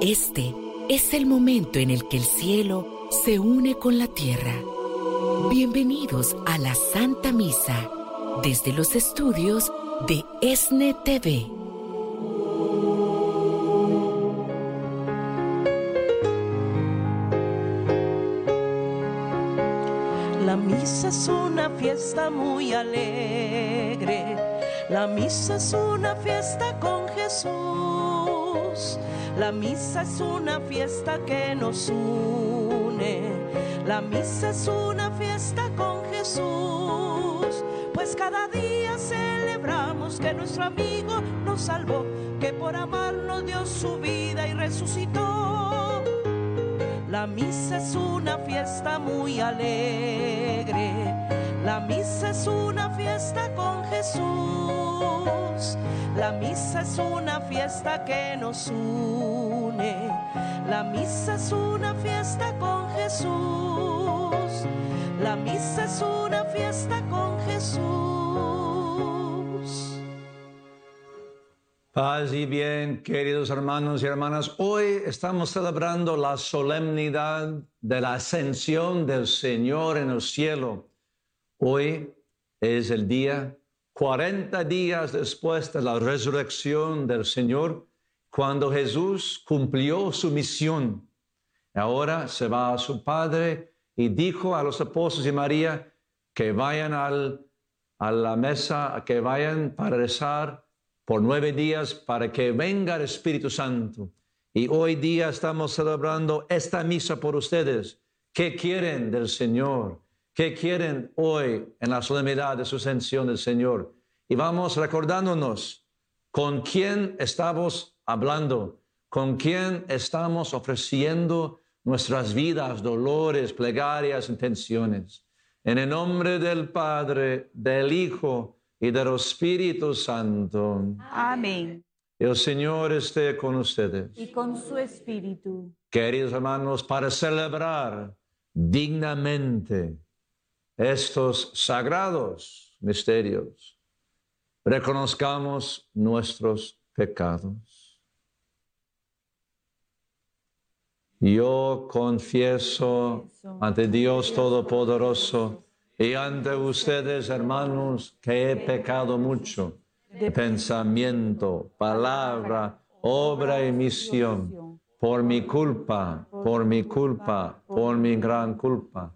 Este es el momento en el que el cielo se une con la tierra. Bienvenidos a la Santa Misa desde los estudios de ESNE TV. La misa es una fiesta muy alegre. La misa es una fiesta con Jesús. La misa es una fiesta que nos une. La misa es una fiesta con Jesús. Pues cada día celebramos que nuestro amigo nos salvó, que por amarnos dio su vida y resucitó. La misa es una fiesta muy alegre. La misa es una fiesta con Jesús. La misa es una fiesta que nos une. La misa es una fiesta con Jesús. La misa es una fiesta con Jesús. Paz y bien, queridos hermanos y hermanas. Hoy estamos celebrando la solemnidad de la ascensión del Señor en el cielo. Hoy es el día 40 días después de la resurrección del Señor, cuando Jesús cumplió su misión. Ahora se va a su Padre y dijo a los apóstoles y María que vayan al, a la mesa, que vayan para rezar por nueve días para que venga el Espíritu Santo. Y hoy día estamos celebrando esta misa por ustedes. ¿Qué quieren del Señor? ¿Qué quieren hoy en la solemnidad de su ascensión del Señor? Y vamos recordándonos con quién estamos hablando, con quién estamos ofreciendo nuestras vidas, dolores, plegarias, intenciones. En el nombre del Padre, del Hijo y del Espíritu Santo. Amén. El Señor esté con ustedes. Y con su espíritu. Queridos hermanos, para celebrar dignamente estos sagrados misterios, reconozcamos nuestros pecados. Yo confieso ante Dios Todopoderoso y ante ustedes, hermanos, que he pecado mucho de pensamiento, palabra, obra y misión, por mi culpa, por mi culpa, por mi gran culpa.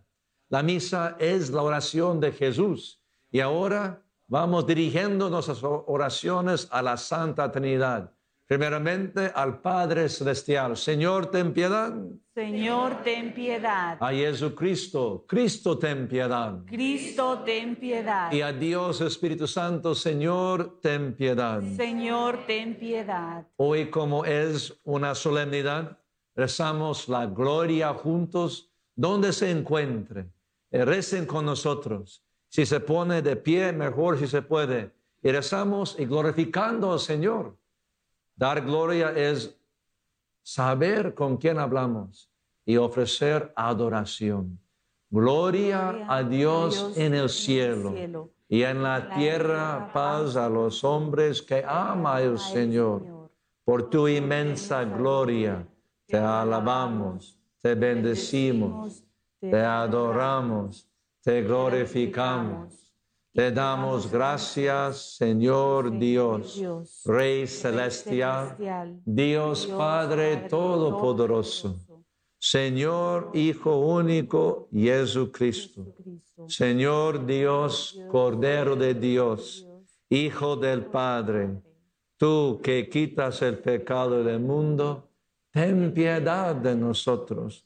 La misa es la oración de Jesús y ahora vamos dirigiendo nuestras oraciones a la Santa Trinidad. Primeramente al Padre Celestial. Señor, ten piedad. Señor, ten piedad. A Jesucristo. Cristo, ten piedad. Cristo, ten piedad. Y a Dios Espíritu Santo, Señor, ten piedad. Señor, ten piedad. Hoy como es una solemnidad, rezamos la gloria juntos donde se encuentre. Eh, Recen con nosotros. Si se pone de pie, mejor si se puede. Y rezamos y glorificando al Señor. Dar gloria es saber con quién hablamos y ofrecer adoración. Gloria a Dios en el cielo y en la tierra paz a los hombres que ama el Señor. Por tu inmensa gloria te alabamos, te bendecimos, te adoramos, te glorificamos. Te damos gracias, Señor Dios, Rey celestial, Dios Padre Todopoderoso, Señor Hijo único, Jesucristo, Señor Dios, Cordero de Dios, Hijo del Padre, tú que quitas el pecado del mundo, ten piedad de nosotros.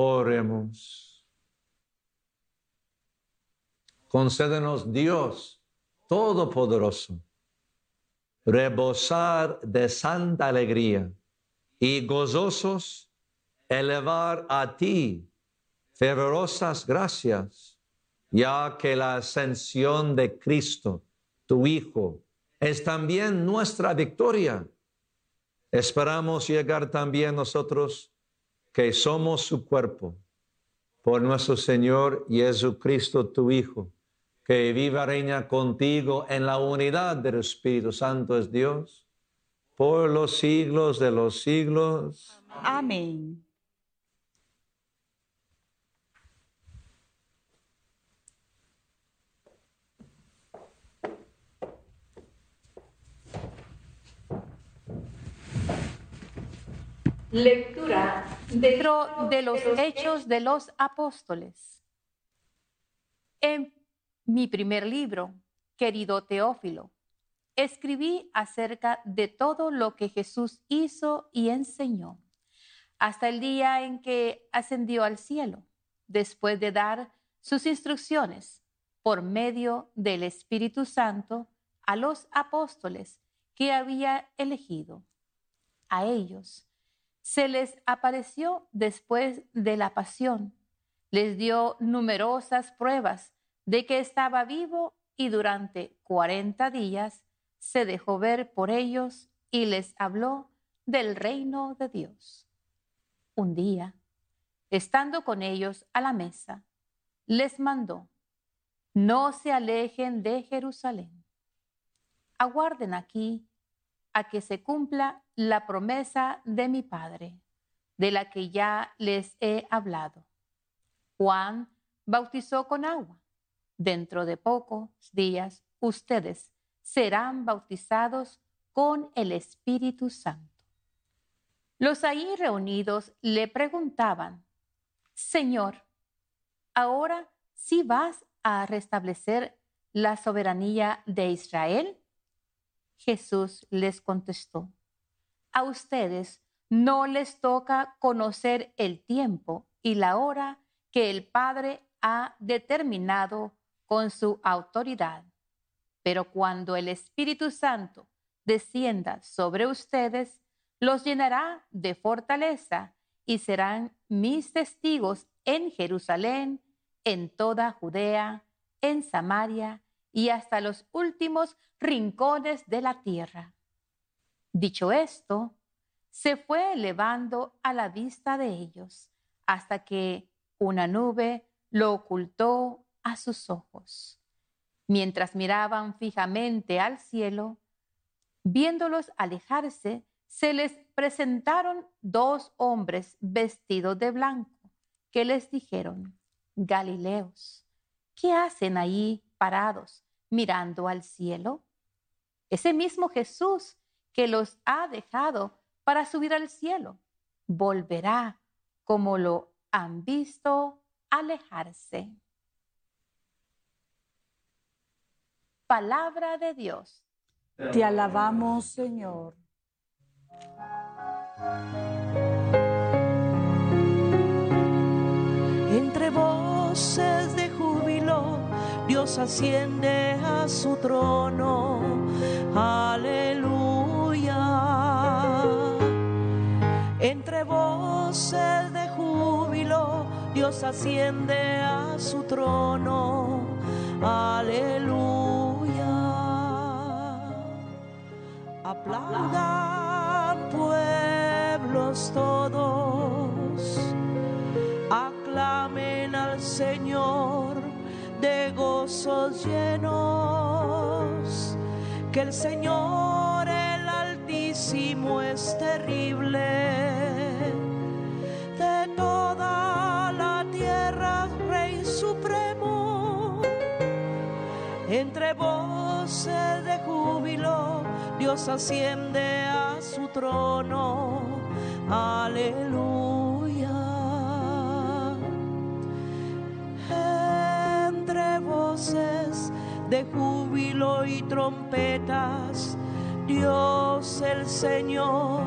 Oremos. Concédenos Dios Todopoderoso, rebosar de santa alegría y gozosos elevar a ti fervorosas gracias, ya que la ascensión de Cristo, tu Hijo, es también nuestra victoria. Esperamos llegar también nosotros que somos su cuerpo, por nuestro Señor Jesucristo, tu Hijo, que viva reina contigo en la unidad del Espíritu Santo es Dios, por los siglos de los siglos. Amén. Lectura dentro de los Hechos de los Apóstoles. En mi primer libro, querido Teófilo, escribí acerca de todo lo que Jesús hizo y enseñó, hasta el día en que ascendió al cielo, después de dar sus instrucciones por medio del Espíritu Santo a los apóstoles que había elegido. A ellos se les apareció después de la pasión, les dio numerosas pruebas de que estaba vivo y durante cuarenta días se dejó ver por ellos y les habló del reino de Dios. Un día, estando con ellos a la mesa, les mandó, no se alejen de Jerusalén. Aguarden aquí a que se cumpla la promesa de mi Padre, de la que ya les he hablado. Juan bautizó con agua. Dentro de pocos días ustedes serán bautizados con el Espíritu Santo. Los ahí reunidos le preguntaban, Señor, ahora sí vas a restablecer la soberanía de Israel? Jesús les contestó, a ustedes no les toca conocer el tiempo y la hora que el Padre ha determinado con su autoridad. Pero cuando el Espíritu Santo descienda sobre ustedes, los llenará de fortaleza y serán mis testigos en Jerusalén, en toda Judea, en Samaria y hasta los últimos rincones de la tierra. Dicho esto, se fue elevando a la vista de ellos hasta que una nube lo ocultó a sus ojos. Mientras miraban fijamente al cielo, viéndolos alejarse, se les presentaron dos hombres vestidos de blanco, que les dijeron, Galileos, ¿qué hacen ahí parados mirando al cielo? Ese mismo Jesús que los ha dejado para subir al cielo, volverá como lo han visto alejarse. Palabra de Dios. Te alabamos, Señor. Entre voces Dios asciende a su trono. Aleluya. Entre voces de júbilo, Dios asciende a su trono. Aleluya. Aplaudan pueblos todos, aclamen al Señor de gozos llenos, que el Señor el Altísimo es terrible. De toda la tierra, Rey Supremo, entre voces de júbilo, Dios asciende a su trono. Aleluya. Voces de júbilo y trompetas, Dios el Señor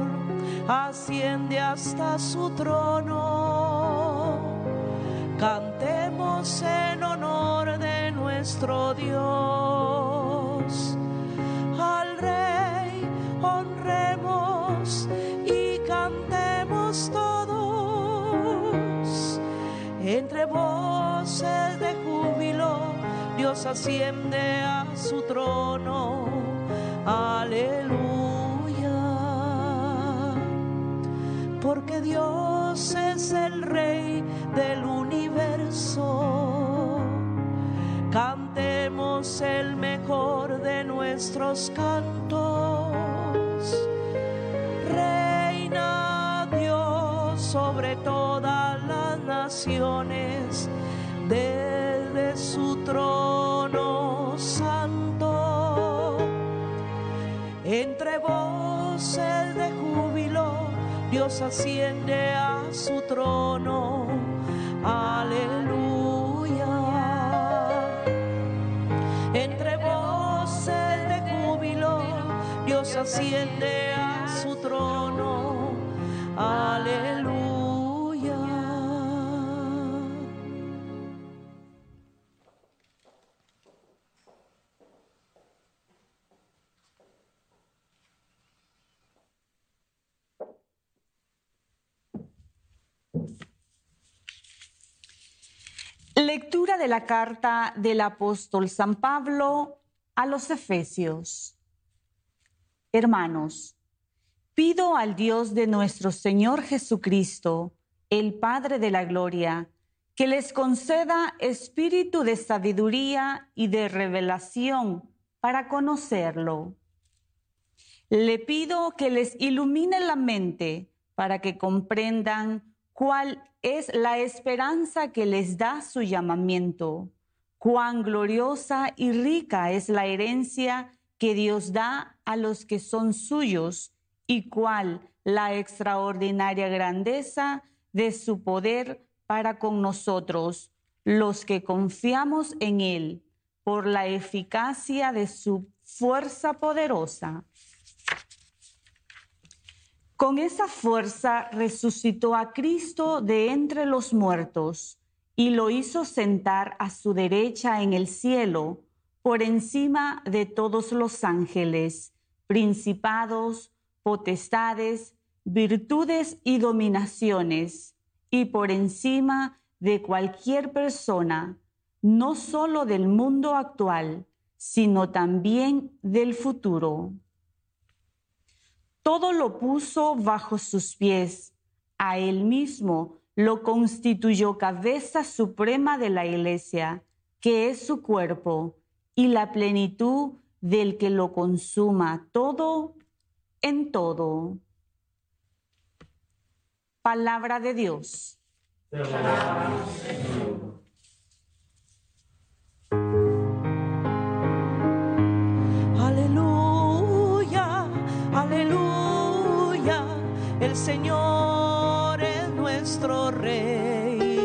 asciende hasta su trono. Cantemos en honor de nuestro Dios. Al Rey honremos y cantemos todos. Entre voces de Dios asciende a su trono. Aleluya. Porque Dios es el Rey del universo. Cantemos el mejor de nuestros cantos. Reina Dios sobre todas las naciones, su trono santo. Entre voces de júbilo, Dios asciende a su trono. Aleluya. Entre voces de júbilo, Dios asciende a su trono. Aleluya. Lectura de la carta del apóstol San Pablo a los Efesios. Hermanos, pido al Dios de nuestro Señor Jesucristo, el Padre de la Gloria, que les conceda espíritu de sabiduría y de revelación para conocerlo. Le pido que les ilumine la mente para que comprendan cuál es la esperanza que les da su llamamiento, cuán gloriosa y rica es la herencia que Dios da a los que son suyos y cuál la extraordinaria grandeza de su poder para con nosotros, los que confiamos en Él, por la eficacia de su fuerza poderosa. Con esa fuerza resucitó a Cristo de entre los muertos y lo hizo sentar a su derecha en el cielo, por encima de todos los ángeles, principados, potestades, virtudes y dominaciones, y por encima de cualquier persona, no solo del mundo actual, sino también del futuro todo lo puso bajo sus pies. A él mismo lo constituyó cabeza suprema de la iglesia, que es su cuerpo, y la plenitud del que lo consuma todo en todo. Palabra de Dios. El Señor es nuestro Rey.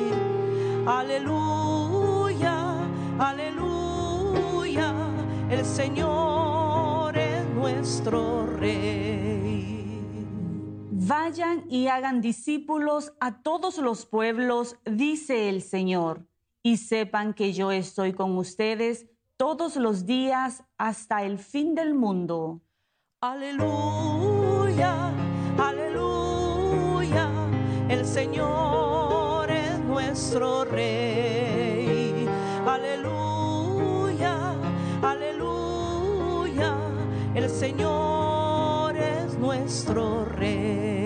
Aleluya, aleluya, el Señor es nuestro Rey. Vayan y hagan discípulos a todos los pueblos, dice el Señor, y sepan que yo estoy con ustedes todos los días hasta el fin del mundo. Aleluya, aleluya, el Señor es nuestro Rey. Aleluya, aleluya, el Señor es nuestro Rey.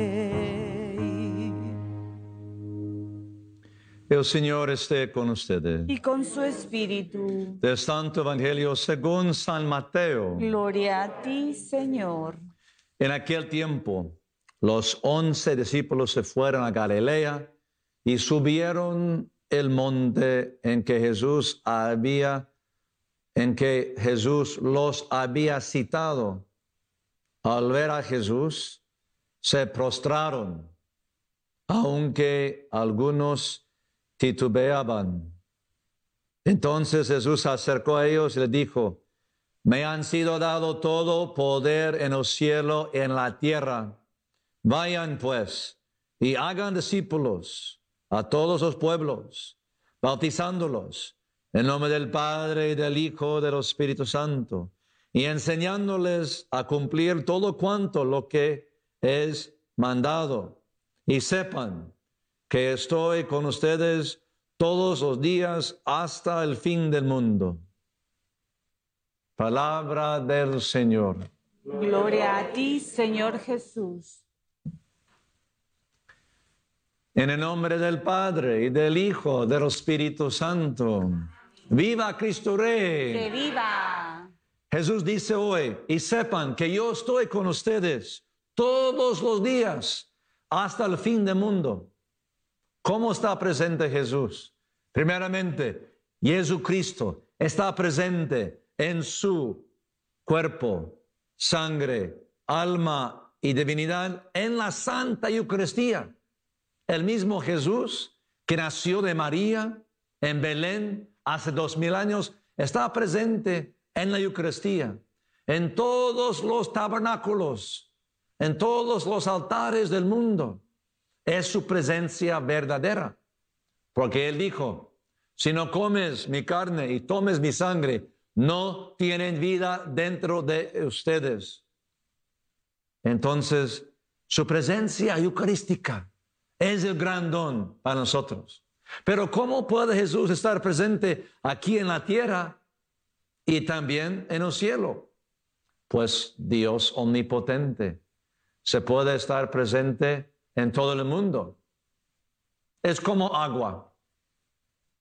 El Señor esté con ustedes. Y con su espíritu. Del Santo Evangelio según San Mateo. Gloria a ti, Señor. En aquel tiempo, los once discípulos se fueron a Galilea y subieron el monte en que Jesús había, en que Jesús los había citado. al ver a Jesús, se prostraron, aunque algunos titubeaban. Entonces Jesús se acercó a ellos y les dijo, me han sido dado todo poder en el cielo y en la tierra. Vayan pues y hagan discípulos a todos los pueblos, bautizándolos en nombre del Padre y del Hijo y del Espíritu Santo, y enseñándoles a cumplir todo cuanto lo que es mandado. Y sepan que estoy con ustedes todos los días hasta el fin del mundo. Palabra del Señor. Gloria a ti, Señor Jesús. En el nombre del Padre y del Hijo, del Espíritu Santo. Viva Cristo Rey. Que viva. Jesús dice hoy, y sepan que yo estoy con ustedes todos los días hasta el fin del mundo. ¿Cómo está presente Jesús? Primeramente, Jesucristo está presente en su cuerpo, sangre, alma y divinidad en la Santa Eucaristía. El mismo Jesús que nació de María en Belén hace dos mil años está presente en la Eucaristía, en todos los tabernáculos, en todos los altares del mundo. Es su presencia verdadera, porque Él dijo, si no comes mi carne y tomes mi sangre, no tienen vida dentro de ustedes. Entonces, su presencia eucarística es el gran don para nosotros. Pero ¿cómo puede Jesús estar presente aquí en la tierra y también en el cielo? Pues Dios omnipotente se puede estar presente en todo el mundo. Es como agua.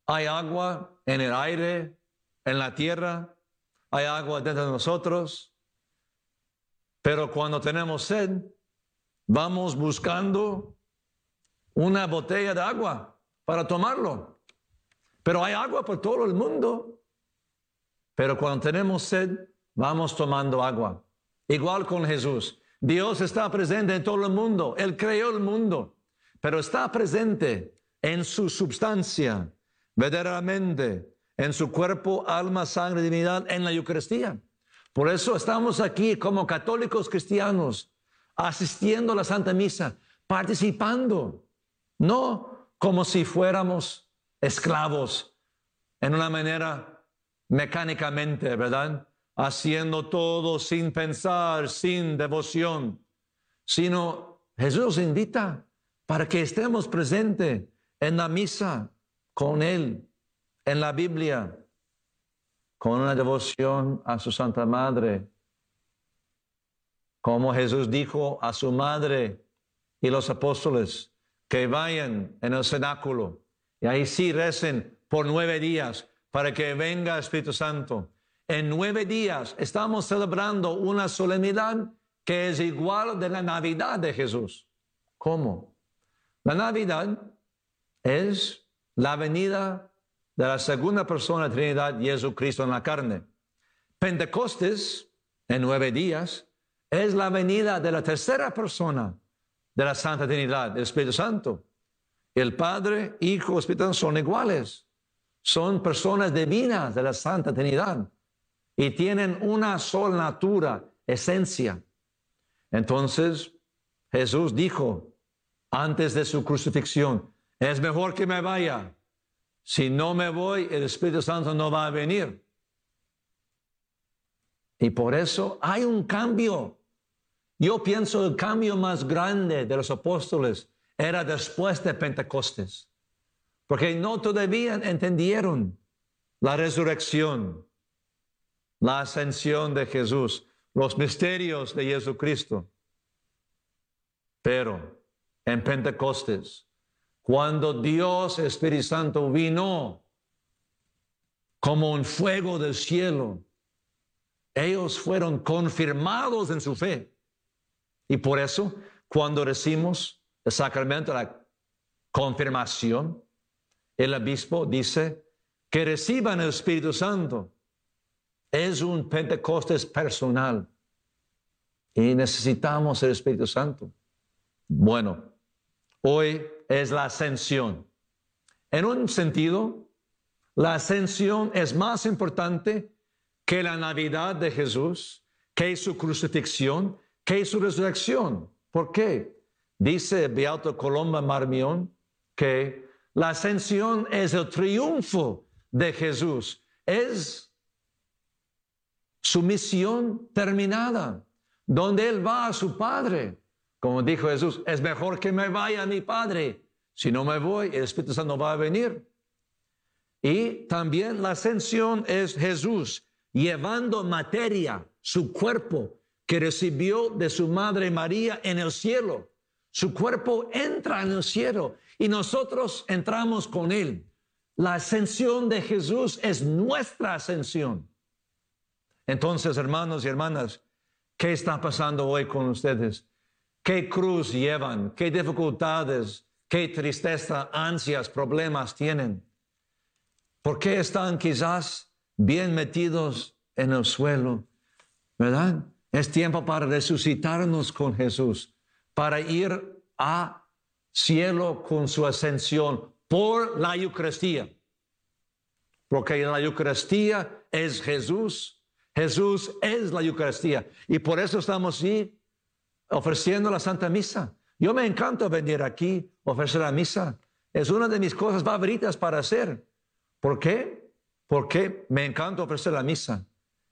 Hay agua en el aire, en la tierra, hay agua dentro de nosotros, pero cuando tenemos sed, vamos buscando una botella de agua para tomarlo. Pero hay agua por todo el mundo. Pero cuando tenemos sed, vamos tomando agua. Igual con Jesús. Dios está presente en todo el mundo. Él creó el mundo, pero está presente en su substancia, verdaderamente, en su cuerpo, alma, sangre, divinidad, en la Eucaristía. Por eso estamos aquí como católicos cristianos, asistiendo a la Santa Misa, participando, no como si fuéramos esclavos en una manera mecánicamente, ¿verdad? haciendo todo sin pensar, sin devoción, sino Jesús invita para que estemos presentes en la misa con Él, en la Biblia, con una devoción a su Santa Madre, como Jesús dijo a su madre y los apóstoles, que vayan en el cenáculo y ahí sí recen por nueve días para que venga el Espíritu Santo en nueve días estamos celebrando una solemnidad que es igual de la Navidad de Jesús. ¿Cómo? La Navidad es la venida de la segunda persona de la Trinidad, Jesucristo en la carne. Pentecostes, en nueve días, es la venida de la tercera persona de la Santa Trinidad, el Espíritu Santo. El Padre, Hijo, Espíritu Santo son iguales. Son personas divinas de la Santa Trinidad y tienen una sola natura, esencia. Entonces Jesús dijo antes de su crucifixión, es mejor que me vaya. Si no me voy, el Espíritu Santo no va a venir. Y por eso hay un cambio. Yo pienso el cambio más grande de los apóstoles era después de Pentecostés, porque no todavía entendieron la resurrección, la ascensión de Jesús, los misterios de Jesucristo. Pero en Pentecostes, cuando Dios Espíritu Santo vino como un fuego del cielo, ellos fueron confirmados en su fe. Y por eso, cuando recibimos el sacramento de la confirmación, el obispo dice que reciban el Espíritu Santo es un Pentecostés personal. Y necesitamos el Espíritu Santo. Bueno, hoy es la ascensión. En un sentido, la ascensión es más importante que la Navidad de Jesús, que su crucifixión, que su resurrección. ¿Por qué? Dice Beato Colomba Marmión que la ascensión es el triunfo de Jesús, es su misión terminada, donde Él va a su Padre. Como dijo Jesús, es mejor que me vaya a mi Padre. Si no me voy, el Espíritu Santo va a venir. Y también la ascensión es Jesús llevando materia, su cuerpo que recibió de su madre María en el cielo. Su cuerpo entra en el cielo y nosotros entramos con él. La ascensión de Jesús es nuestra ascensión. Entonces, hermanos y hermanas, ¿qué está pasando hoy con ustedes? ¿Qué cruz llevan? ¿Qué dificultades? ¿Qué tristeza, ansias, problemas tienen? ¿Por qué están quizás bien metidos en el suelo? ¿Verdad? Es tiempo para resucitarnos con Jesús, para ir a cielo con su ascensión por la Eucaristía. Porque la Eucaristía es Jesús. Jesús es la Eucaristía. Y por eso estamos aquí ofreciendo la Santa Misa. Yo me encanta venir aquí, ofrecer la misa. Es una de mis cosas favoritas para hacer. ¿Por qué? Porque me encanta ofrecer la misa.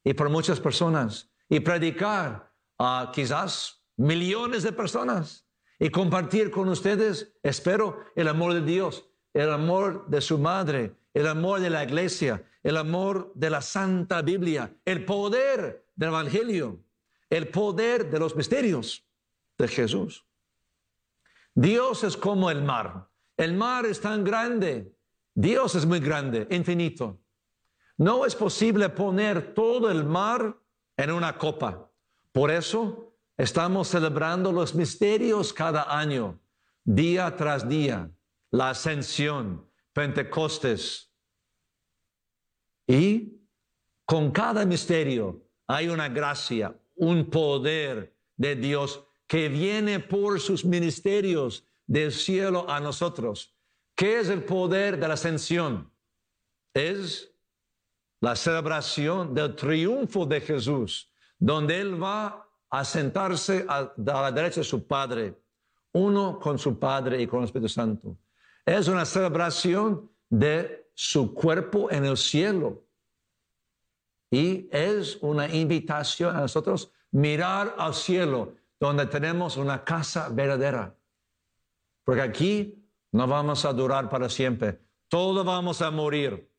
Y por muchas personas. Y predicar a quizás millones de personas. Y compartir con ustedes, espero, el amor de Dios, el amor de su madre, el amor de la iglesia, el amor de la Santa Biblia, el poder del Evangelio, el poder de los misterios de Jesús. Dios es como el mar. El mar es tan grande. Dios es muy grande, infinito. No es posible poner todo el mar en una copa. Por eso estamos celebrando los misterios cada año, día tras día. La ascensión, Pentecostes. Y con cada misterio hay una gracia, un poder de Dios que viene por sus ministerios del cielo a nosotros. ¿Qué es el poder de la ascensión? Es la celebración del triunfo de Jesús, donde Él va a sentarse a, la derecha de su Padre, uno con su Padre y con el Espíritu Santo. Es una celebración de su cuerpo en el cielo. Y es una invitación a nosotros mirar al cielo donde tenemos una casa verdadera. Porque aquí no vamos a durar para siempre. Todos vamos a morir.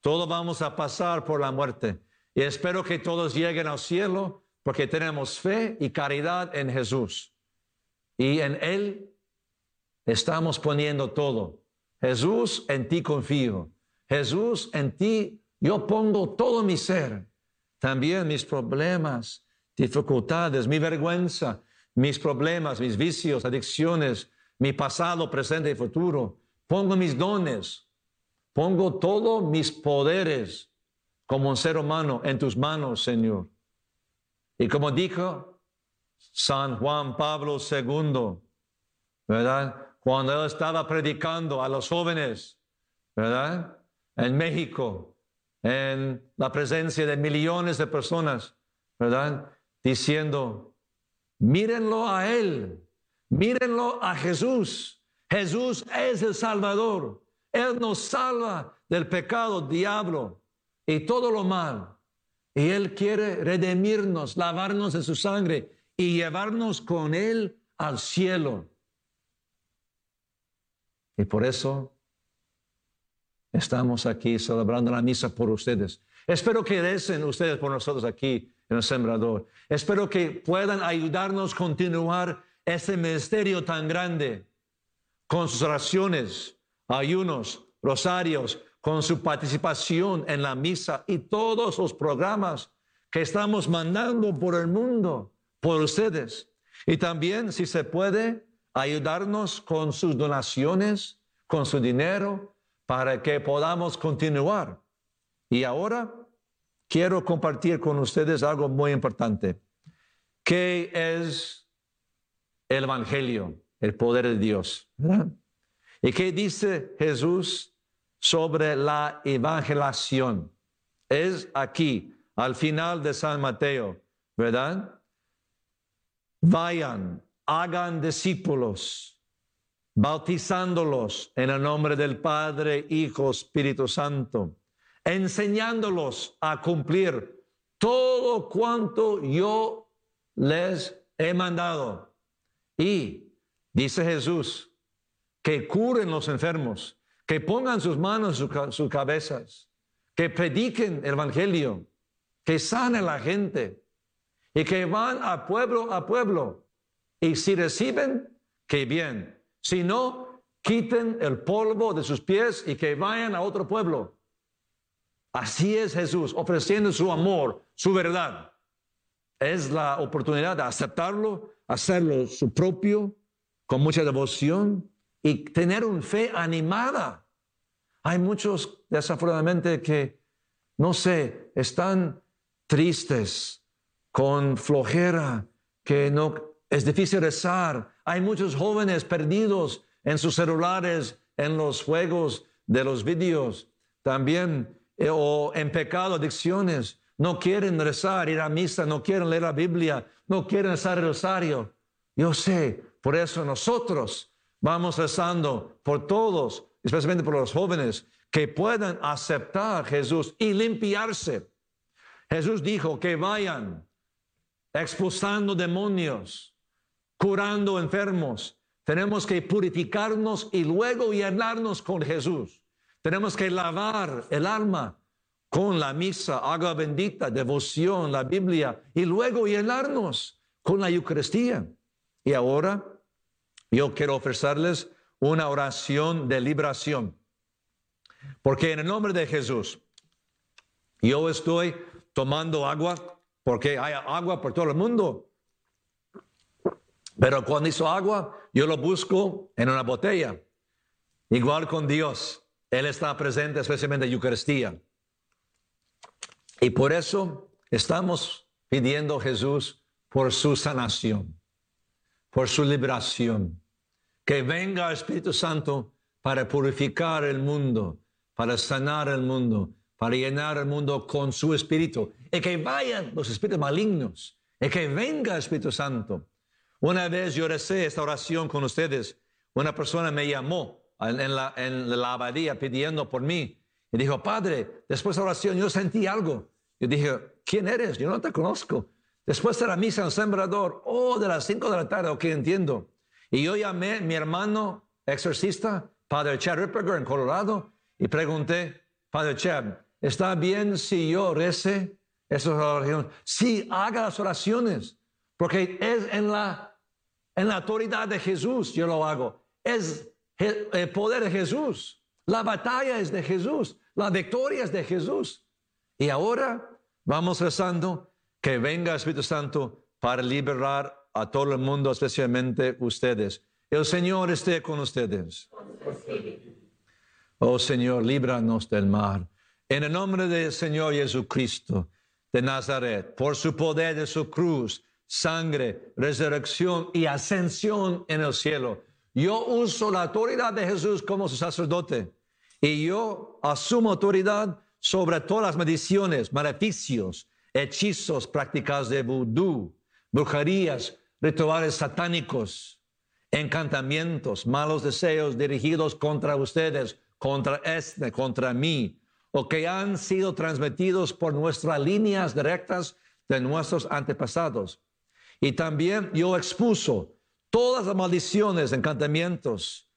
Todos vamos a pasar por la muerte. Y espero que todos lleguen al cielo porque tenemos fe y caridad en Jesús. Y en Él estamos poniendo todo. Jesús, en ti confío. Jesús, en ti yo pongo todo mi ser. También mis problemas, dificultades, mi vergüenza, mis problemas, mis vicios, adicciones, mi pasado, presente y futuro. Pongo mis dones, pongo todos mis poderes como un ser humano en tus manos, Señor. Y como dijo San Juan Pablo II, ¿verdad? Cuando él estaba predicando a los jóvenes, ¿verdad? En México, en la presencia de millones de personas, ¿verdad? diciendo, mírenlo a Él, mírenlo a Jesús. Jesús es el Salvador. Él nos salva del pecado, diablo y todo lo mal. Y Él quiere redimirnos, lavarnos de su sangre y llevarnos con Él al cielo. Y por eso estamos aquí celebrando la misa por ustedes. Espero que recen ustedes por nosotros aquí en el sembrador. Espero que puedan ayudarnos a continuar ese ministerio tan grande con sus oraciones, ayunos, rosarios, con su participación en la misa y todos los programas que estamos mandando por el mundo, por ustedes. Y también, si se puede, ayudarnos con sus donaciones, con su dinero, para que podamos continuar. Y ahora quiero compartir con ustedes algo muy importante. qué es el Evangelio, el poder de Dios. ¿Y qué dice Jesús sobre la evangelación? Es aquí, al final de San Mateo, ¿verdad? Vayan, hagan discípulos, bautizándolos en el nombre del Padre, Hijo, Espíritu Santo, enseñándolos a cumplir todo cuanto yo les he mandado. Y dice Jesús, que curen los enfermos, que pongan sus manos en sus cabezas, que prediquen el Evangelio, que sanen la gente y que van a pueblo a pueblo. Y si reciben, que bien. Si no, quiten el polvo de sus pies y que vayan a otro pueblo. Así es Jesús, ofreciendo su amor, su verdad. Es la oportunidad de aceptarlo, hacerlo su propio, con mucha devoción y tener una fe animada. Hay muchos, desafortunadamente, que, no sé, están tristes, con flojera, que no es difícil rezar. Hay muchos jóvenes perdidos en sus celulares, en los juegos de los vídeos, también, eh, o en pecado, adicciones. No quieren rezar, ir a misa, no quieren leer la Biblia, no quieren rezar el rosario. Yo sé, por eso nosotros vamos rezando por todos, especialmente por los jóvenes, que puedan aceptar a Jesús y limpiarse. Jesús dijo que vayan expulsando demonios, curando enfermos. Tenemos que purificarnos y luego llenarnos con Jesús. Tenemos que lavar el alma con la misa, agua bendita, devoción, la Biblia y luego llenarnos con la Eucaristía. Y ahora yo quiero ofrecerles una oración de liberación. Porque en el nombre de Jesús, yo estoy tomando agua porque hay agua por todo el mundo. Pero cuando hizo agua, yo lo busco en una botella. Igual con Dios. Él está presente especialmente en Eucaristía. Y por eso estamos pidiendo a Jesús por su sanación, por su liberación. Que venga el Espíritu Santo para purificar el mundo, para sanar el mundo, para llenar el mundo con su Espíritu. Y que vayan los espíritus malignos. Y que venga el Espíritu Santo. Una vez yo recé esta oración con ustedes. Una persona me llamó en la, en la abadía pidiendo por mí. Y dijo, Padre, después de la oración yo sentí algo. Yo dije, ¿quién eres? Yo no te conozco. Después de la misa en Sembrador, oh, de las 5 de la tarde, ok, entiendo. Y yo llamé a mi hermano exorcista, Padre Chad Ripperger, en Colorado, y pregunté, Padre Chad, ¿está bien si yo rece esas oraciones? Sí, haga las oraciones, porque es en la, en la autoridad de Jesús yo lo hago. Es el poder de Jesús. La batalla es de Jesús. La victoria es de Jesús. Y ahora vamos rezando que venga el Espíritu Santo para liberar a todo el mundo, especialmente ustedes. El Señor esté con ustedes. Oh Señor, líbranos del mal. En el nombre del Señor Jesucristo de Nazaret, por su poder de su cruz, sangre, resurrección y ascensión en el cielo, yo uso la autoridad de Jesús como su sacerdote y yo asumo autoridad sobre todas las mediciones, maleficios, hechizos, prácticas de vudú, brujerías, rituales satánicos, encantamientos, malos deseos dirigidos contra ustedes, contra este, contra mí, o que han sido transmitidos por nuestras líneas directas de nuestros antepasados. Y también yo expuso todas las maldiciones, encantamientos,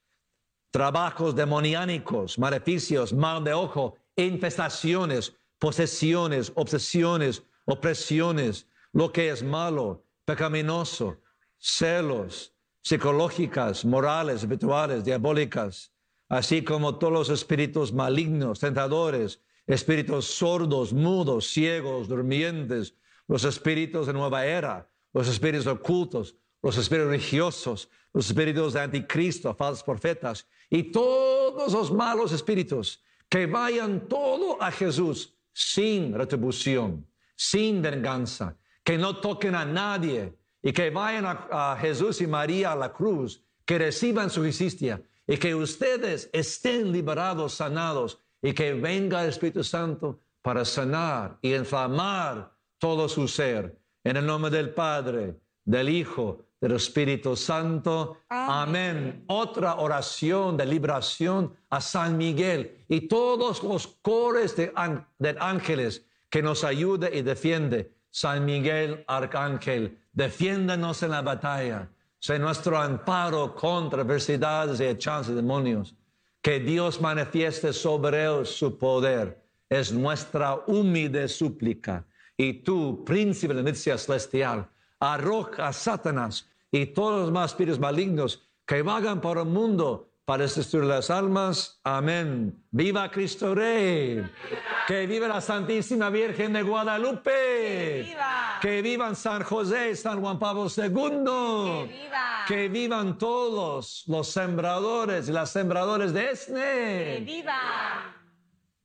trabajos demoniánicos, maleficios, mal de ojo, infestaciones, posesiones, obsesiones, opresiones, lo que es malo, pecaminoso, celos, psicológicas, morales, espirituales, diabólicas, así como todos los espíritus malignos, tentadores, espíritus sordos, mudos, ciegos, durmientes, los espíritus de nueva era, los espíritus ocultos, los espíritus religiosos, los espíritus de anticristo, falsos profetas y todos los malos espíritus que vayan todo a Jesús sin retribución, sin venganza, que no toquen a nadie, y que vayan a, a Jesús y María a la cruz, que reciban su justicia y que ustedes estén liberados, sanados y que venga el Espíritu Santo para sanar y inflamar todo su ser. En el nombre del Padre, del Hijo, del Espíritu Santo. Amén. Otra oración de liberación a San Miguel y todos los cores de, ángeles que nos ayude y defiende. San Miguel, Arcángel, defiéndanos en la batalla. Sé nuestro amparo contra adversidades y chances de demonios. Que Dios manifieste sobre él su poder. Es nuestra humilde súplica. Y tú, príncipe de la celestial, arroja a Satanás y todos los más espíritus malignos que vagan por el mundo para destruir las almas. Amén. Viva Cristo Rey. Que viva la Santísima Virgen de Guadalupe. Que, viva. que vivan San José, San Juan Pablo II. Que, viva. que vivan todos los sembradores y las sembradoras de Esne. Que viva.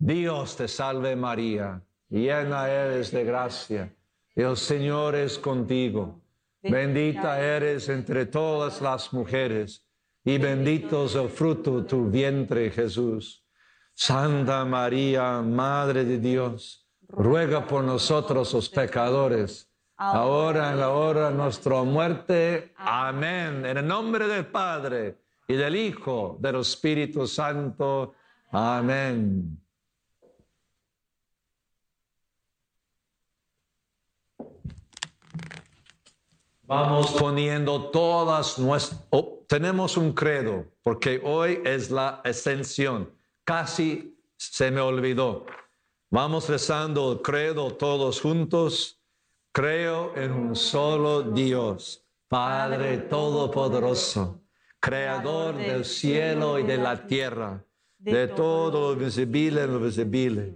Dios te salve María, llena eres de gracia. El Señor es contigo. Bendita eres entre todas las mujeres y bendito es el fruto de tu vientre, Jesús. Santa María, Madre de Dios, ruega por nosotros los pecadores, ahora en la hora de nuestra muerte. Amén. En el nombre del Padre y del Hijo, del Espíritu Santo. Amén. Vamos poniendo todas nuestras... Oh, tenemos un credo, porque hoy es la ascensión. Casi se me olvidó. Vamos rezando el credo todos juntos. Creo en un solo Dios, Padre Todopoderoso, Creador del cielo y de la tierra, de todo lo visible y lo visible.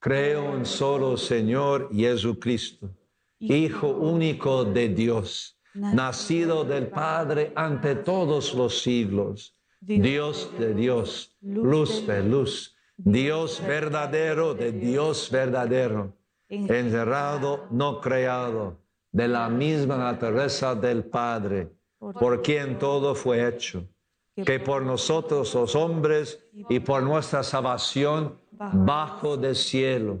Creo en un solo Señor Jesucristo Hijo único de Dios, nacido del Padre ante todos los siglos, Dios de Dios, luz de luz, Dios verdadero de Dios verdadero, encerrado, no creado, de la misma naturaleza del Padre, por quien todo fue hecho, que por nosotros los hombres y por nuestra salvación bajo del cielo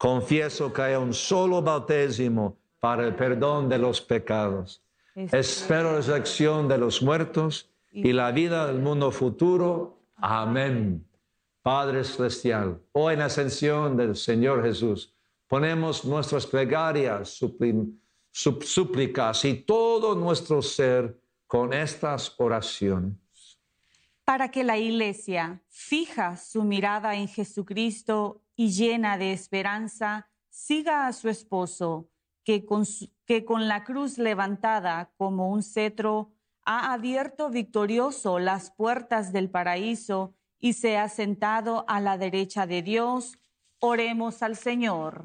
Confieso que hay un solo bautismo para el perdón de los pecados. Espero la resurrección de los muertos y la vida del mundo futuro. Amén. Padre Celestial, hoy en la ascensión del Señor Jesús, ponemos nuestras plegarias, súplicas y todo nuestro ser con estas oraciones. Para que la iglesia fija su mirada en Jesucristo y llena de esperanza, siga a su esposo, que con, que con la cruz levantada como un cetro ha abierto victorioso las puertas del paraíso y se ha sentado a la derecha de Dios. Oremos al Señor.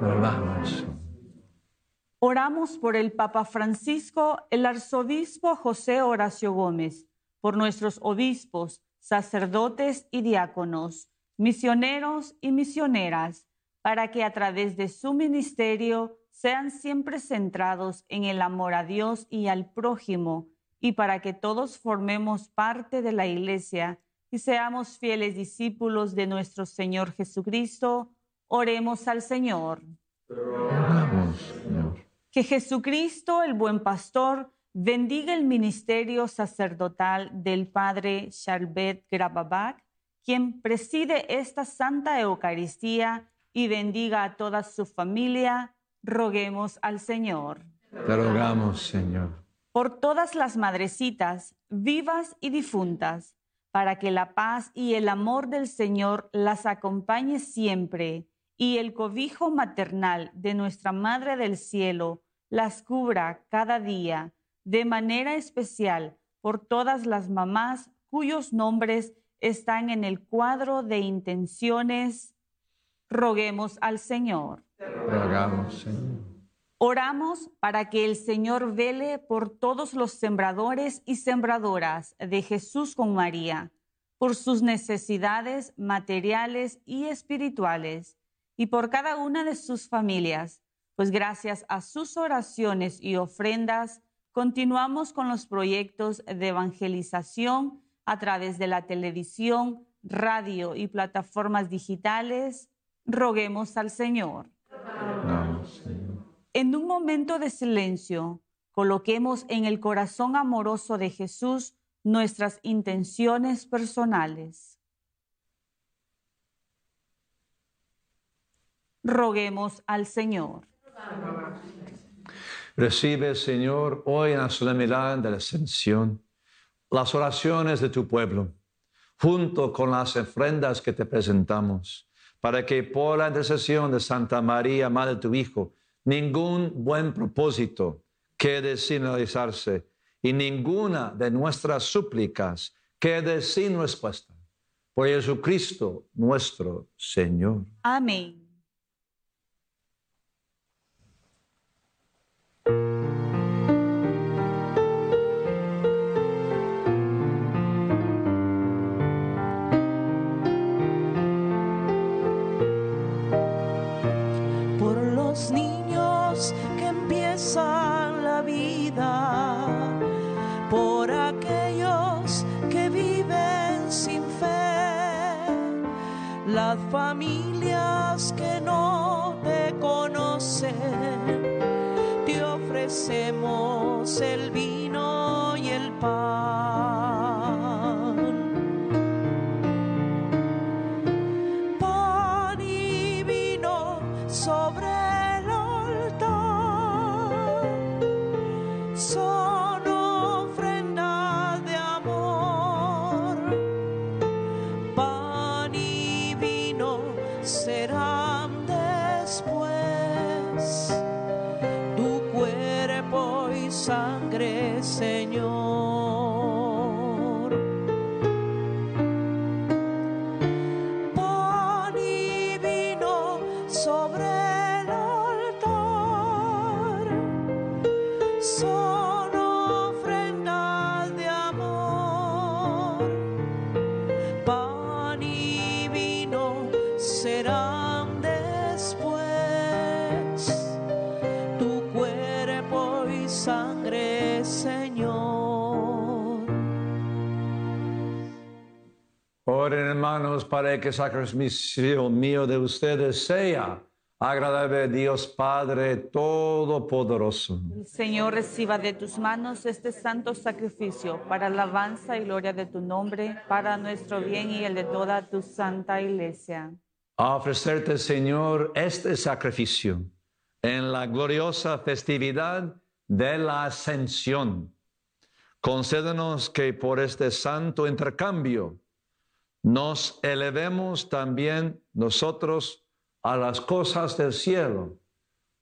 Oramos. Oramos por el Papa Francisco, el arzobispo José Horacio Gómez, por nuestros obispos, sacerdotes y diáconos misioneros y misioneras, para que a través de su ministerio sean siempre centrados en el amor a Dios y al prójimo, y para que todos formemos parte de la Iglesia y seamos fieles discípulos de nuestro Señor Jesucristo, oremos al Señor. Que Jesucristo, el buen pastor, bendiga el ministerio sacerdotal del Padre Charbet Grababak, quien preside esta Santa Eucaristía y bendiga a toda su familia. Roguemos al Señor. Te rogamos, Señor. Por todas las madrecitas, vivas y difuntas, para que la paz y el amor del Señor las acompañe siempre y el cobijo maternal de nuestra Madre del Cielo las cubra cada día de manera especial por todas las mamás cuyos nombres están en el cuadro de intenciones. Roguemos al Señor. Rogamos, Señor. Oramos para que el Señor vele por todos los sembradores y sembradoras de Jesús con María, por sus necesidades materiales y espirituales, y por cada una de sus familias, pues gracias a sus oraciones y ofrendas, continuamos con los proyectos de evangelización a través de la televisión, radio y plataformas digitales. Roguemos al Señor. En un momento de silencio, coloquemos en el corazón amoroso de Jesús nuestras intenciones personales. Roguemos al Señor. Recibe, Señor, hoy en la solemnidad de la ascensión las oraciones de tu pueblo, junto con las ofrendas que te presentamos, para que por la intercesión de Santa María, Madre de tu Hijo, ningún buen propósito quede sin realizarse y ninguna de nuestras súplicas quede sin respuesta. Por Jesucristo nuestro Señor. Amén. La vida, por aquellos que viven sin fe, las familias que no te conocen, te ofrecemos el vino hermanos para que el sacrificio mío de ustedes sea agradable a Dios Padre Todopoderoso. El Señor reciba de tus manos este santo sacrificio para alabanza y gloria de tu nombre, para nuestro bien y el de toda tu santa iglesia. A ofrecerte, Señor, este sacrificio en la gloriosa festividad de la ascensión. Concédenos que por este santo intercambio nos elevemos también nosotros a las cosas del cielo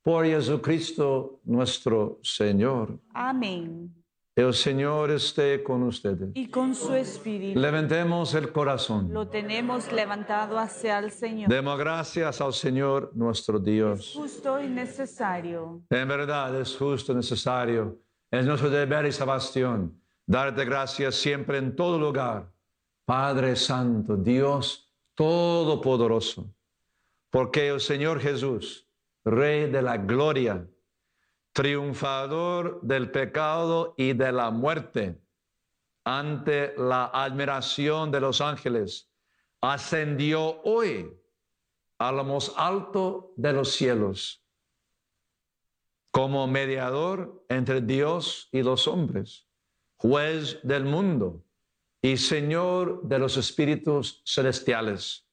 por Jesucristo nuestro Señor. Amén. El Señor esté con ustedes. Y con su espíritu Levantemos el corazón. lo tenemos levantado hacia el Señor. Demos gracias al Señor nuestro Dios. Justo y necesario. En verdad es justo y necesario. Es nuestro deber y salvación darte gracias siempre en todo lugar. Padre Santo, Dios Todopoderoso, porque el Señor Jesús, Rey de la Gloria, triunfador del pecado y de la muerte, ante la admiración de los ángeles, ascendió hoy a lo más alto de los cielos como mediador entre Dios y los hombres, juez del mundo y Señor de los espíritus celestiales.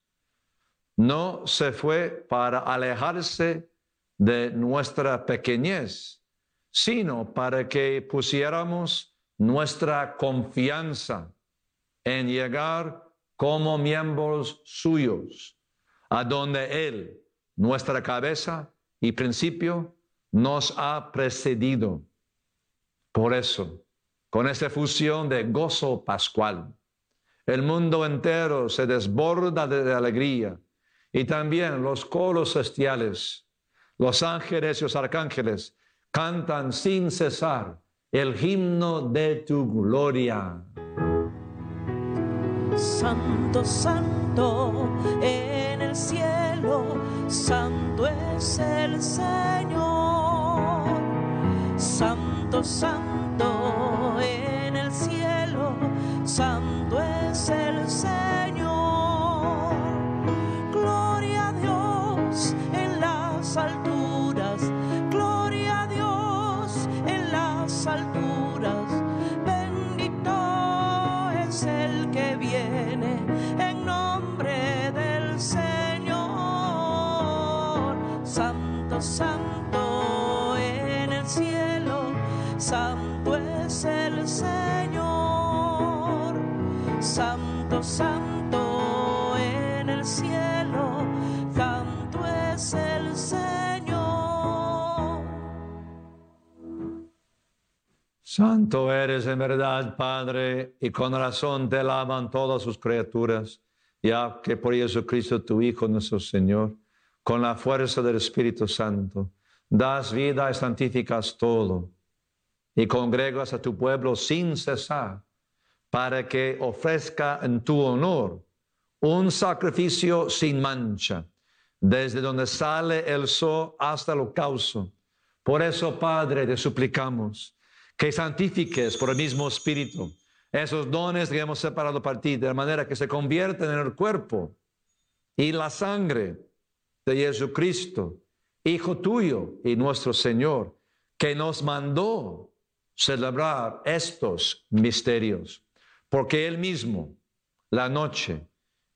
No se fue para alejarse de nuestra pequeñez, sino para que pusiéramos nuestra confianza en llegar como miembros suyos, a donde Él, nuestra cabeza y principio, nos ha precedido. Por eso, con esta fusión de gozo pascual, el mundo entero se desborda de alegría y también los coros celestiales, los ángeles y los arcángeles cantan sin cesar el himno de tu gloria. Santo, santo en el cielo, santo es el Señor. Santo, santo Santo eres en verdad, Padre, y con razón te alaban todas sus criaturas, ya que por Jesucristo tu Hijo, nuestro Señor, con la fuerza del Espíritu Santo, das vida y santificas todo, y congregas a tu pueblo sin cesar, para que ofrezca en tu honor un sacrificio sin mancha, desde donde sale el sol hasta el ocaso. Por eso, Padre, te suplicamos que santifiques por el mismo Espíritu. Esos dones que hemos separado para ti, de manera que se convierten en el cuerpo y la sangre de Jesucristo, Hijo tuyo y nuestro Señor, que nos mandó celebrar estos misterios, porque Él mismo, la noche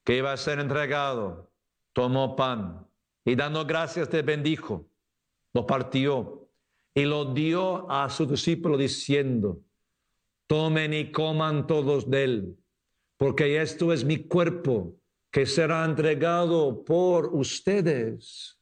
que iba a ser entregado, tomó pan y dando gracias te bendijo, lo partió y lo dio a su discípulo diciendo, tomen y coman todos de él, porque esto es mi cuerpo que será entregado por ustedes.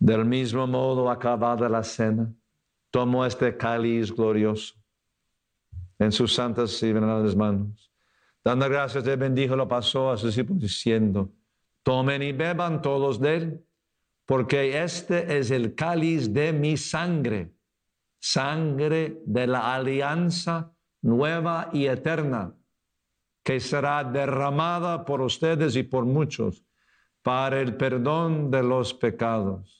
Del mismo modo, acabada la cena, tomó este cáliz glorioso en sus santas y venerables manos. Dando gracias, le bendijo, lo pasó a sus discípulos diciendo, tomen y beban todos de él, porque este es el cáliz de mi sangre, sangre de la alianza nueva y eterna, que será derramada por ustedes y por muchos para el perdón de los pecados.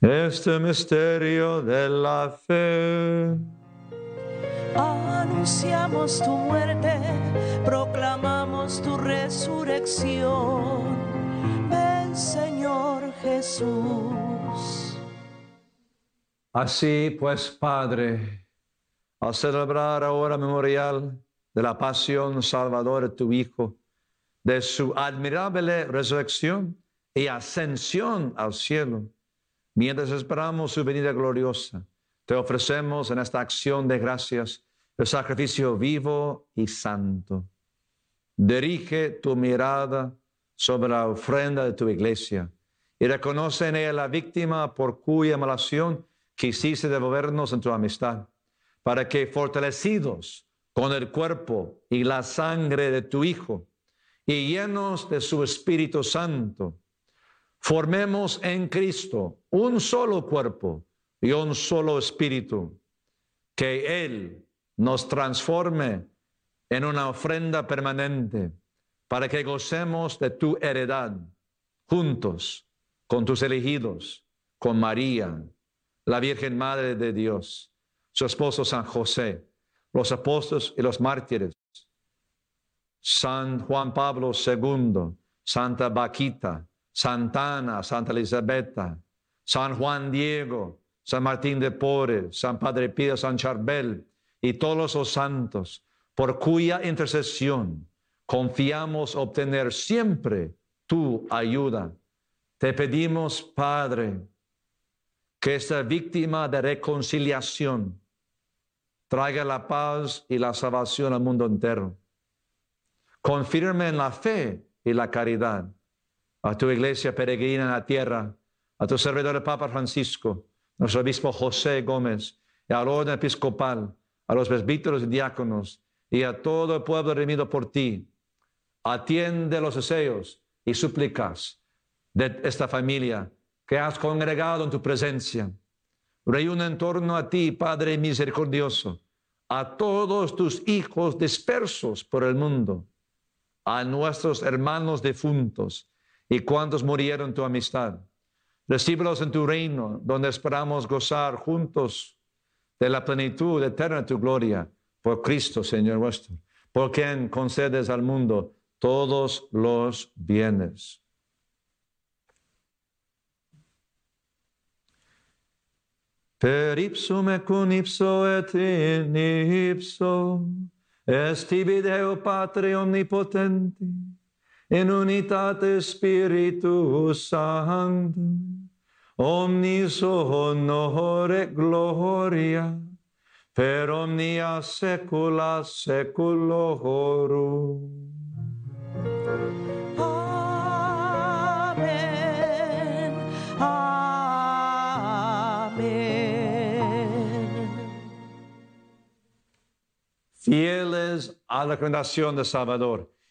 Este misterio de la fe. Anunciamos tu muerte, proclamamos tu resurrección. Ven Señor Jesús. Así pues, Padre, al celebrar ahora memorial de la pasión salvadora de tu Hijo, de su admirable resurrección y ascensión al cielo, Mientras esperamos su venida gloriosa, te ofrecemos en esta acción de gracias el sacrificio vivo y santo. Dirige tu mirada sobre la ofrenda de tu iglesia y reconoce en ella la víctima por cuya malación quisiste devolvernos en tu amistad, para que fortalecidos con el cuerpo y la sangre de tu Hijo y llenos de su Espíritu Santo, formemos en Cristo un solo cuerpo y un solo espíritu, que Él nos transforme en una ofrenda permanente para que gocemos de tu heredad juntos con tus elegidos, con María, la Virgen Madre de Dios, su esposo San José, los apóstoles y los mártires, San Juan Pablo II, Santa Baquita, Santana, Santa Elisabetta, San Juan Diego, San Martín de Porres, San Padre Pío, San Charbel y todos los santos, por cuya intercesión confiamos obtener siempre tu ayuda te pedimos, Padre, que esta víctima de reconciliación traiga la paz y la salvación al mundo entero. Confirme en la fe y la caridad a tu iglesia peregrina en la tierra, a tu servidor el Papa Francisco, nuestro obispo José Gómez, y al orden episcopal, a los presbíteros y diáconos, y a todo el pueblo redimido por ti. Atiende los deseos y súplicas de esta familia que has congregado en tu presencia. Reúne en torno a ti, Padre misericordioso, a todos tus hijos dispersos por el mundo, a nuestros hermanos defuntos y cuantos murieron tu amistad. Recíbelos en tu reino, donde esperamos gozar juntos de la plenitud eterna de tu gloria, por Cristo, Señor nuestro, por quien concedes al mundo todos los bienes. Per ipsum et cum ipso et in ipso, est tibi Deo Patre Omnipotenti, in unitate Spiritus Sanctum, omnis honor et gloria, per omnia saecula saeculorum. Amén. fieles a la recomendación de Salvador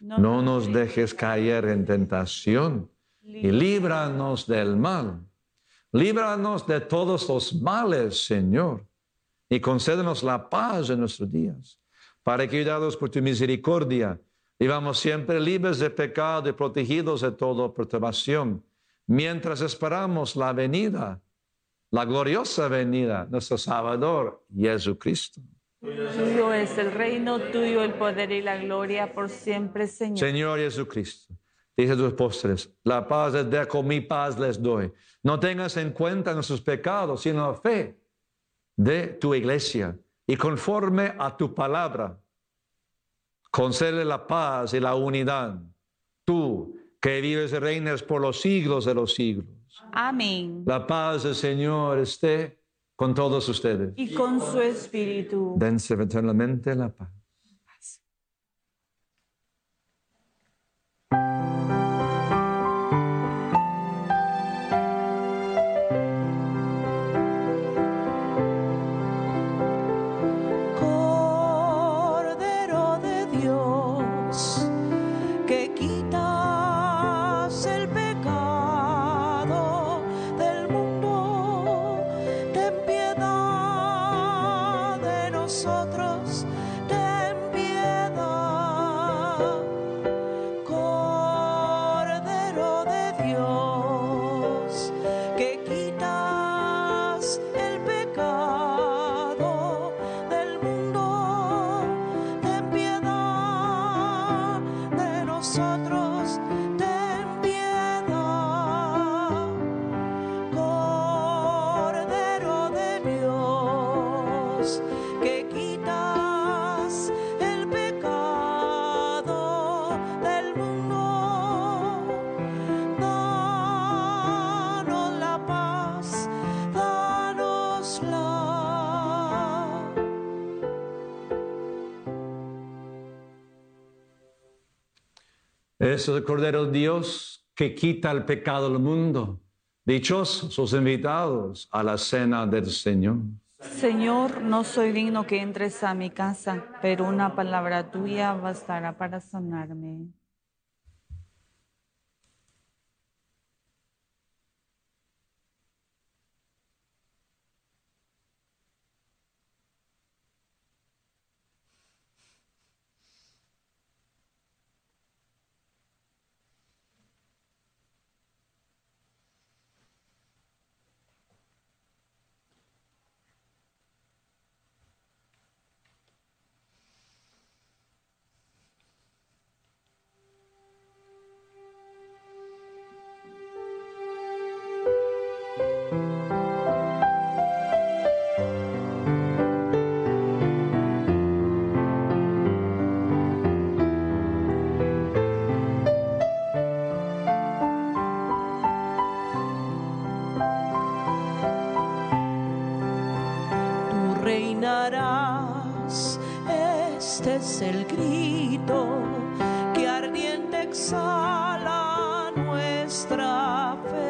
No nos dejes caer en tentación y líbranos del mal. Líbranos de todos los males, Señor, y concédenos la paz en nuestros días, para que, por tu misericordia, vivamos siempre libres de pecado y protegidos de toda perturbación, mientras esperamos la venida, la gloriosa venida de nuestro Salvador, Jesucristo. Tuyo es el reino, tuyo el poder y la gloria por siempre, Señor. Señor Jesucristo, dice tus apóstoles, la paz les dejo, mi paz les doy. No tengas en cuenta nuestros pecados, sino la fe de tu iglesia. Y conforme a tu palabra, concede la paz y la unidad. Tú que vives y reinas por los siglos de los siglos. Amén. La paz del Señor esté con todos ustedes. Y con su espíritu. Dense eternamente la paz. Es el Cordero de Dios que quita el pecado del mundo. Dichosos los invitados a la cena del Señor. Señor, no soy digno que entres a mi casa, pero una palabra tuya bastará para sanarme. Nuestra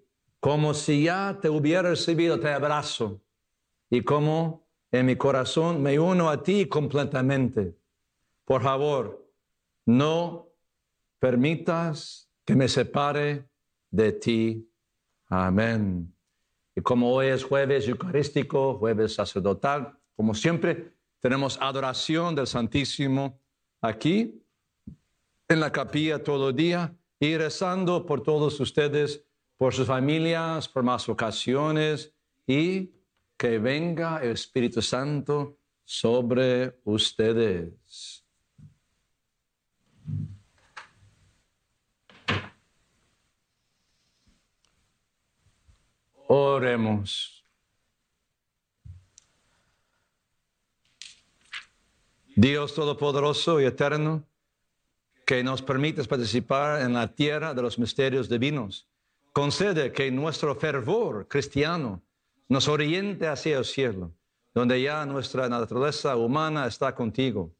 como si ya te hubiera recibido, te abrazo. Y como en mi corazón me uno a ti completamente. Por favor, no permitas que me separe de ti. Amén. Y como hoy es jueves eucarístico, jueves sacerdotal, como siempre, tenemos adoración del Santísimo aquí en la capilla todo el día y rezando por todos ustedes, por sus familias, por más ocasiones y que venga el Espíritu Santo sobre ustedes. Oremos. Dios Todopoderoso y Eterno, que nos permites participar en la tierra de los misterios divinos, Concede que nuestro fervor cristiano nos oriente hacia el cielo, donde ya nuestra naturaleza humana está contigo.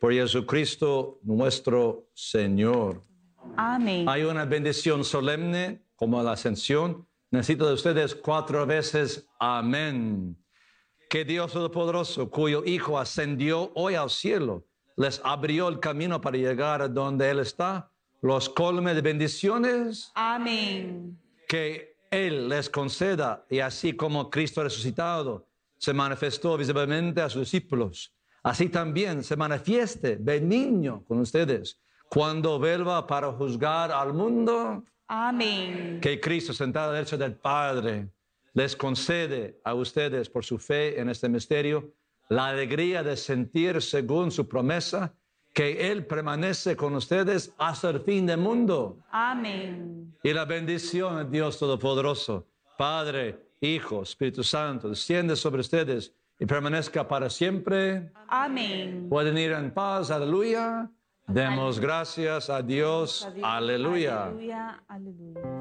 Por Jesucristo nuestro Señor. Amén. Hay una bendición solemne como la ascensión. Necesito de ustedes cuatro veces amén. Que Dios Todopoderoso, cuyo Hijo ascendió hoy al cielo, les abrió el camino para llegar a donde Él está, los colme de bendiciones Amén. que Él les conceda, y así como Cristo resucitado se manifestó visiblemente a sus discípulos, así también se manifieste benigno con ustedes cuando vuelva para juzgar al mundo, Amén. que Cristo sentado a la derecha del Padre les concede a ustedes por su fe en este misterio la alegría de sentir según su promesa que Él permanece con ustedes hasta el fin del mundo. Amén. Y la bendición de Dios Todopoderoso, Padre, Hijo, Espíritu Santo, desciende sobre ustedes y permanezca para siempre. Amén. Pueden ir en paz, aleluya. Demos gracias a Dios, aleluya. Aleluya. Aleluya.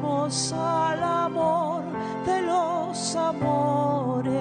Al amor de los amores.